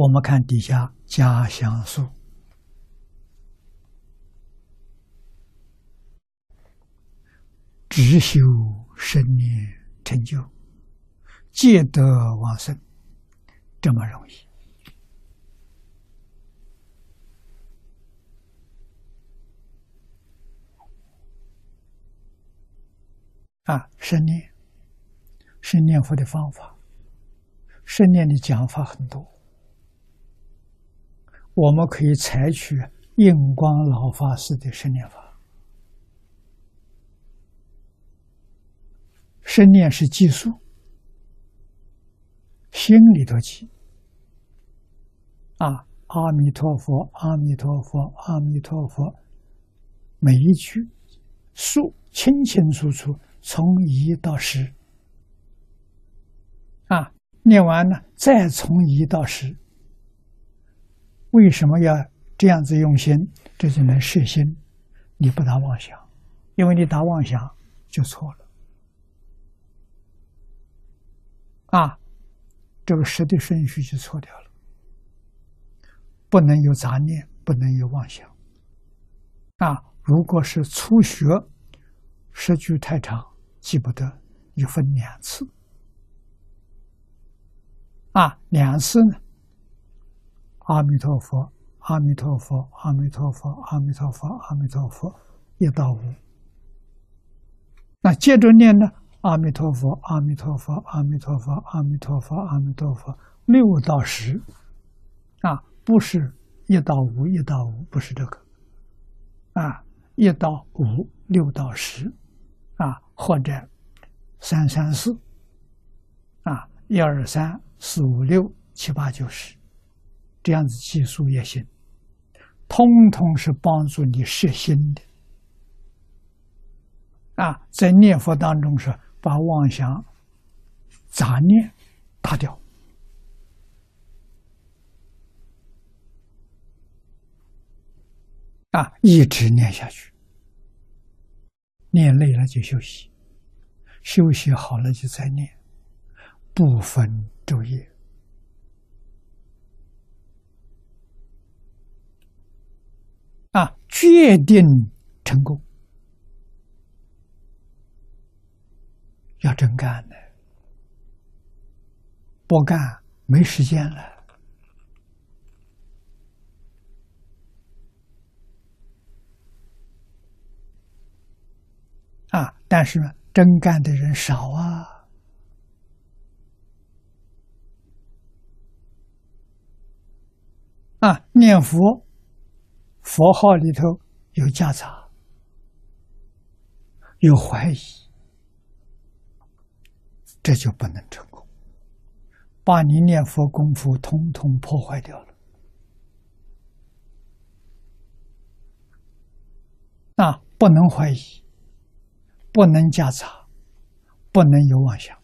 我们看底下加相数，只修生念成就，皆得往生，这么容易啊！生念是念佛的方法，生念的讲法很多。我们可以采取印光老法师的生念法，生念是计数，心里头记。啊，阿弥陀佛，阿弥陀佛，阿弥陀佛，每一句数清清楚楚，从一到十。啊，念完了再从一到十。为什么要这样子用心？这就能摄心，你不打妄想，因为你打妄想就错了。啊，这个十的顺序就错掉了，不能有杂念，不能有妄想。啊，如果是初学，十句太长记不得，就分两次。啊，两次呢？阿弥陀佛，阿弥陀佛，阿弥陀佛，阿弥陀佛，阿弥陀佛，一到五。那接着念呢？阿弥陀佛，阿弥陀佛，阿弥陀佛，阿弥陀佛，阿弥陀佛，六到十。啊，不是一到五，一到五不是这个。啊，一到五，六到十，啊，或者三三四，啊，一二三四五六七八九十。这样子计数也行，通通是帮助你摄心的啊！在念佛当中是把妄想、杂念打掉啊，一直念下去，念累了就休息，休息好了就再念，不分昼夜。决定成功，要真干的，不干没时间了。啊，但是真干的人少啊，啊，念佛。佛号里头有夹杂，有怀疑，这就不能成功，把你念佛功夫通通破坏掉了。啊，不能怀疑，不能夹杂，不能有妄想。